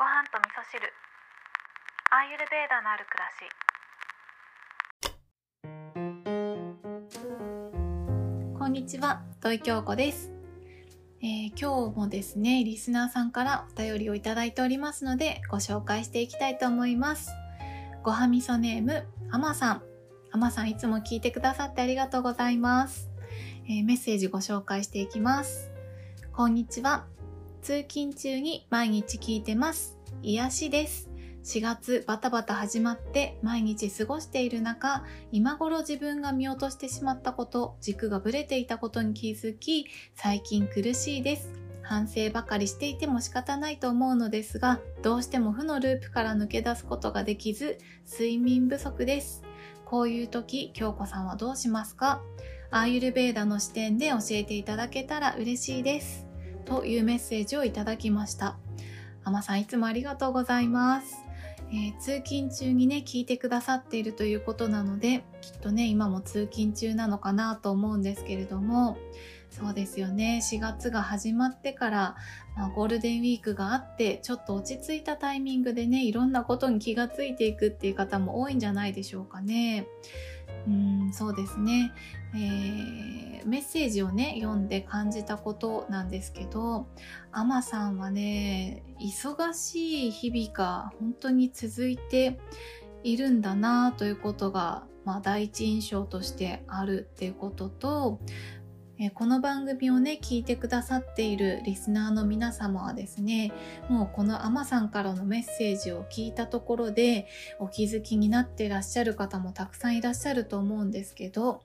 ご飯と味噌汁。アーユルベーダのある暮らし。こんにちは土井京子です、えー今日もですねリスナーさんからお便りをいただいておりますのでご紹介していきたいと思います。ごはみそネームあまさん。あまさんいつも聞いてくださってありがとうございます、えーメッセージご紹介していきます。こんにちは通勤中に毎日聞いてます。癒しです。4月バタバタ始まって毎日過ごしている中今頃自分が見落としてしまったこと軸がぶれていたことに気づき最近苦しいです。反省ばかりしていても仕方ないと思うのですがどうしても負のループから抜け出すことができず睡眠不足です。こういう時京子さんはどうしますか？アーユルベーダの視点で教えていただけたら嬉しいです。というメッセージをいただきました。あまさんいつもありがとうございます。えー通勤中にね聞いてくださっているということなのできっとね今も通勤中なのかなと思うんですけれども。そうですよね。4月が始まってから、まあ、ゴールデンウィークがあってちょっと落ち着いたタイミングでねいろんなことに気がついていくっていう方も多いんじゃないでしょうかね。うんそうですね、えーメッセージをね読んで感じたことなんですけどアマさんはね忙しい日々が本当に続いているんだなということが、まあ、第一印象としてあるっていうこととえこの番組をね聞いてくださっているリスナーの皆様はですねもうこのアマさんからのメッセージを聞いたところでお気づきになっていらっしゃる方もたくさんいらっしゃると思うんですけど、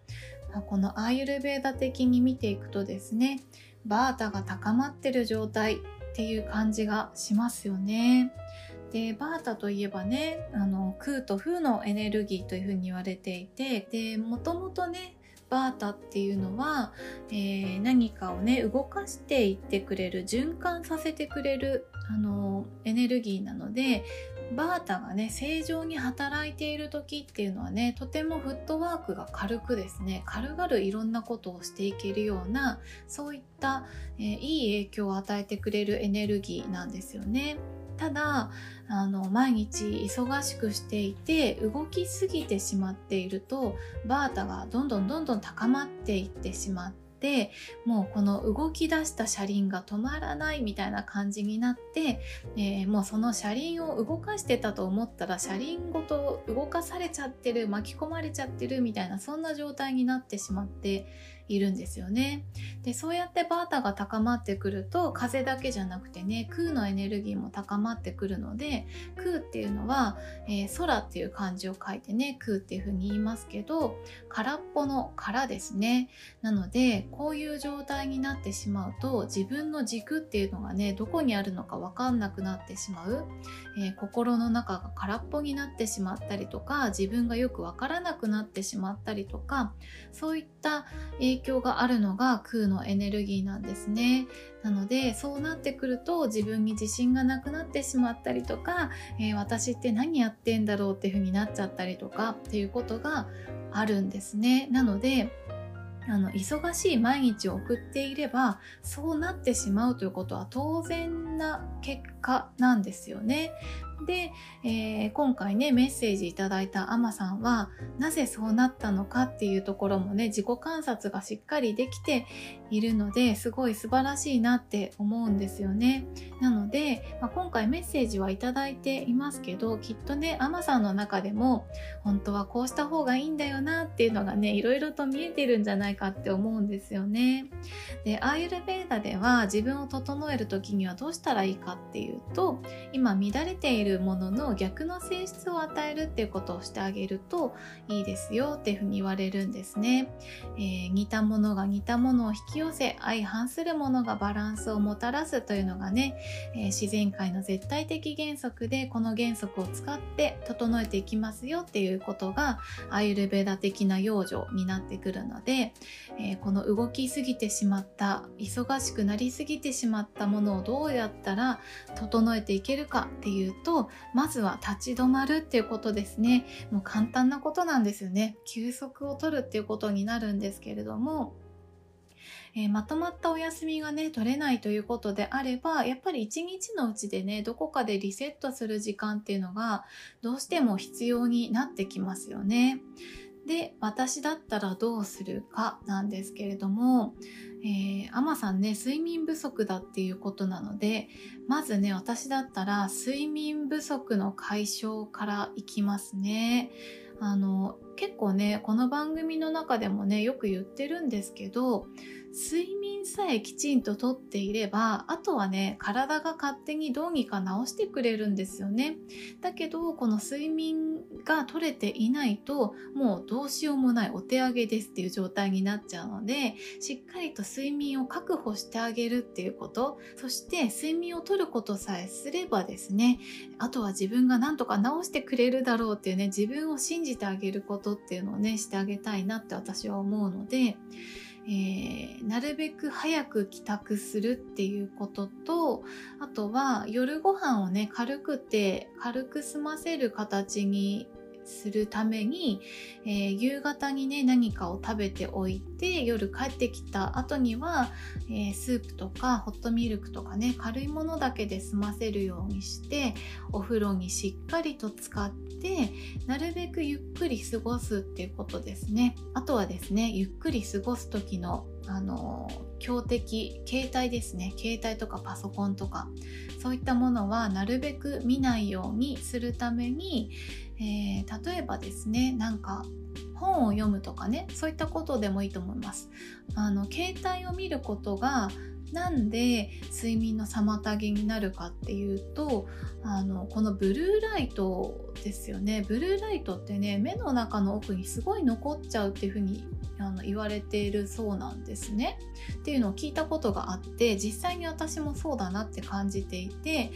このアーユルベーダ的に見ていくとですねバータが高まってる状態っていう感じがしますよね。でバータといえばねあの空と風のエネルギーというふうに言われていてでもともとねバータっていうのは、えー何かをね動かしていってくれる循環させてくれるあのエネルギーなのでバータがね正常に働いている時っていうのはねとてもフットワークが軽くですね軽々いろんなことをしていけるようなそういった、えーいい影響を与えてくれるエネルギーなんですよね。ただあの毎日忙しくしていて動きすぎてしまっているとバータがどんどんどんどん高まっていってしまってもうこの動き出した車輪が止まらないみたいな感じになって、えーもうその車輪を動かしてたと思ったら車輪ごと動かされちゃってる巻き込まれちゃってるみたいなそんな状態になってしまっているんですよね。でそうやってバータが高まってくると風だけじゃなくてね空のエネルギーも高まってくるので空っていうのは、えー空っていう漢字を書いてね空っていうふうに言いますけど空っぽの空ですね。なのでこういう状態になってしまうと自分の軸っていうのがねどこにあるのか分かんなくなってしまう、えー心の中が空っぽになってしまったりとか自分がよく分からなくなってしまったりとかそういった影影響があるのが空のエネルギーなんですね。なのでそうなってくると自分に自信がなくなってしまったりとか、えー私って何やってんだろうっていう風になっちゃったりとかっていうことがあるんですね。なのであの忙しい毎日を送っていればそうなってしまうということは当然な結果なんですよね。で、えー今回ねメッセージいただいたアマさんはなぜそうなったのかっていうところもね自己観察がしっかりできているのですごい素晴らしいなって思うんですよね。なので、まあ今回メッセージはいただいていますけどきっとねアマさんの中でも本当はこうした方がいいんだよなっていうのがねいろいろと見えてるんじゃないかって思うんですよね。でアーユルベーダでは自分を整える時にはどうしたらいいかっていうと今乱れているものの逆の性質を与えるっていうことをしてあげるといいですよっていうふうに言われるんですね。えー似たものが似たものを引き寄せ相反するものがバランスをもたらすというのがね、えー自然界の絶対的原則でこの原則を使って整えていきますよっていうことがアーユルベーダ的な養生になってくるので、えーこの動きすぎてしまった忙しくなりすぎてしまったものをどうやったら整整えていけるかっていうとまずは立ち止まるっていうことですねもう簡単なことなんですよね休息を取るっていうことになるんですけれどもえー、まとまったお休みがね取れないということであればやっぱり一日のうちでねどこかでリセットする時間っていうのがどうしても必要になってきますよね。で私だったらどうするかなんですけれども、えー、アマさんね睡眠不足だっていうことなのでまずね私だったら睡眠不足の解消からいきますね。あの結構ねこの番組の中でもねよく言ってるんですけど睡眠さえきちんととっていればあとはね体が勝手にどうにか治してくれるんですよね。だけどこの睡眠が取れていないともうどうしようもないお手上げですっていう状態になっちゃうのでしっかりと睡眠を確保してあげるっていうことそして睡眠をとることさえすればですねあとは自分が何とか治してくれるだろうっていうね自分を信じてあげることことっていうのをねしてあげたいなって私は思うのでえー、なるべく早く帰宅するっていうこととあとは夜ご飯をね軽くて軽く済ませる形にするために、えー、夕方にね何かを食べておいて夜帰ってきた後には、えー、スープとかホットミルクとかね軽いものだけで済ませるようにしてお風呂にしっかりと使ってなるべくゆっくり過ごすっていうことですね。あとはですねゆっくり過ごす時のあの強敵携帯ですね。携帯とかパソコンとか。そういったものはなるべく見ないようにするために、えー、例えばですねなんか本を読むとかね。そういったことでもいいと思います。あの携帯を見ることがなんで睡眠の妨げになるかっていうとあのこのブルーライトですよねブルーライトってね目の中の奥にすごい残っちゃうっていうふうにあの言われているそうなんですね。っていうのを聞いたことがあって実際に私もそうだなって感じていて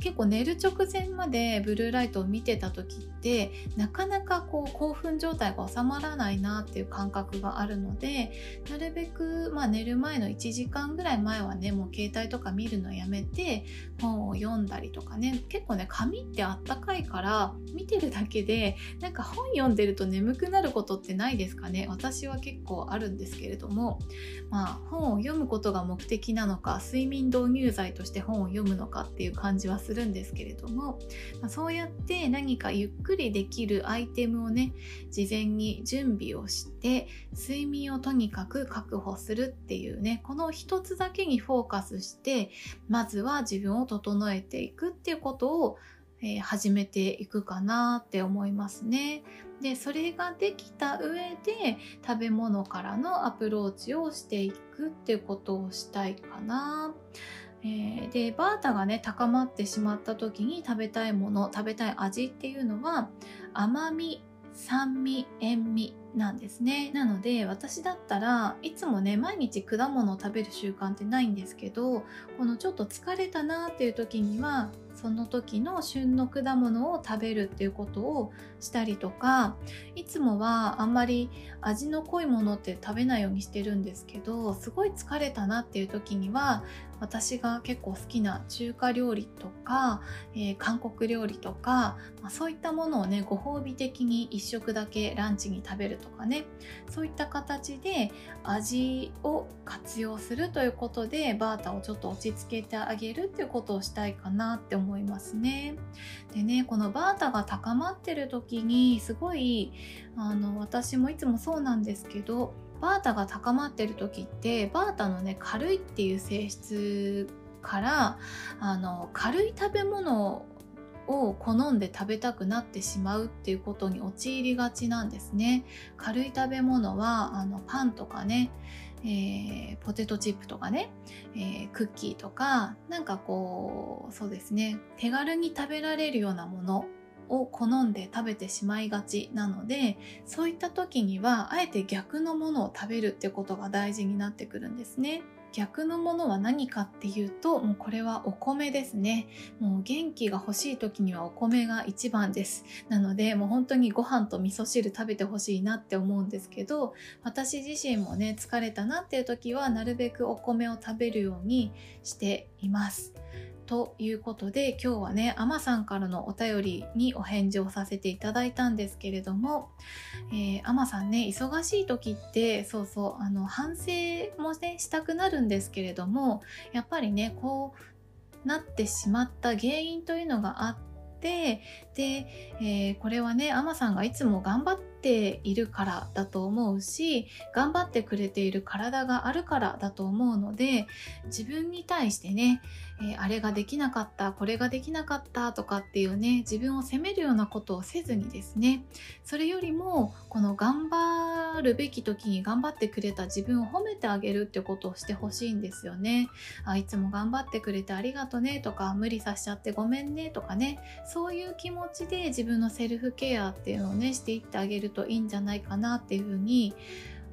結構寝る直前までブルーライトを見てた時ってなかなかこう興奮状態が収まらないなっていう感覚があるのでなるべく、まあ、寝る前の1時間ぐらい前はねもう携帯とか見るのやめて本を読んだりとかね結構ね紙ってあったかいからから見てるだけでなんか本読んでると眠くなることってないですかね？私は結構あるんですけれども。まあ本を読むことが目的なのか睡眠導入剤として本を読むのかっていう感じはするんですけれども、まあ、そうやって何かゆっくりできるアイテムをね事前に準備をして睡眠をとにかく確保するっていうねこの一つだけにフォーカスしてまずは自分を整えていくっていうことをえー、始めていくかなって思いますね。でそれができた上で食べ物からのアプローチをしていくっていうことをしたいかな。えー、でバータがね高まってしまった時に食べたいもの食べたい味っていうのは甘み酸味塩味なんですねなので私だったらいつもね毎日果物を食べる習慣ってないんですけどこのちょっと疲れたなっていう時にはその時の旬の果物を食べるっていうことをしたりとかいつもはあんまり味の濃いものって食べないようにしてるんですけどすごい疲れたなっていう時には私が結構好きな中華料理とか、えー、韓国料理とか、まあ、そういったものをねご褒美的に1食だけランチに食べるとかねそういった形で味を活用するということでバータをちょっと落ち着けてあげるっていうことをしたいかなって思いますね。でねこのバータが高まってる時にすごいあの私もいつもそうなんですけどバータが高まってる時ってバータのね軽いっていう性質からあの軽い食べ物を好んで食べたくなってしまうっていうことに陥りがちなんですね軽い食べ物はあのパンとかね、えー、ポテトチップとかね、えー、クッキーとかなんかこうそうですね手軽に食べられるようなものを好んで食べてしまいがちなのでそういった時にはあえて逆のものを食べるってことが大事になってくるんですね。逆のものは何かっていうともうこれはお米ですね。もう元気が欲しい時にはお米が一番です。なのでもう本当にご飯と味噌汁食べてほしいなって思うんですけど私自身もね疲れたなっていう時はなるべくお米を食べるようにしています。ということで今日はねアマさんからのお便りにお返事をさせていただいたんですけれども、えー、アマさんね忙しい時ってそうそうあの反省もねしたくなるんですけれどもやっぱりねこうなってしまった原因というのがあってで、えー、これはねアマさんがいつも頑張ってているからだと思うし頑張ってくれている体があるからだと思うので自分に対してね、えー、あれができなかったこれができなかったとかっていうね自分を責めるようなことをせずにですねそれよりもこの頑張るべき時に頑張ってくれた自分を褒めてあげるってことをしてほしいんですよね。あいつも頑張ってくれてありがとねとか無理させちゃってごめんねとかねそういう気持ちで自分のセルフケアっていうのをねしていってあげるといいんじゃないかなっていうふうに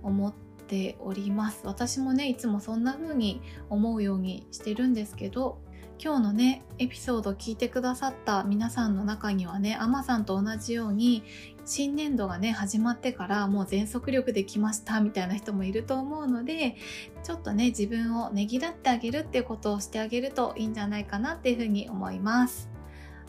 思っております私もねいつもそんな風に思うようにしてるんですけど今日のねエピソード聞いてくださった皆さんの中にはねアマさんと同じように新年度がね始まってからもう全速力で来ましたみたいな人もいると思うのでちょっとね自分をねぎらってあげるっていうことをしてあげるといいんじゃないかなっていうふうに思います。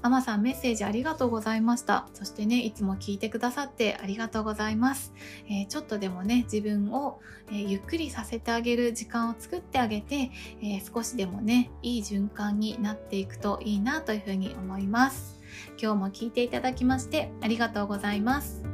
ママさんメッセージありがとうございました。そしてね、いつも聞いてくださってありがとうございます。えー、ちょっとでもね、自分を、えー、ゆっくりさせてあげる時間を作ってあげて、えー、少しでもね、いい循環になっていくといいなというふうに思います。今日も聞いていただきましてありがとうございます。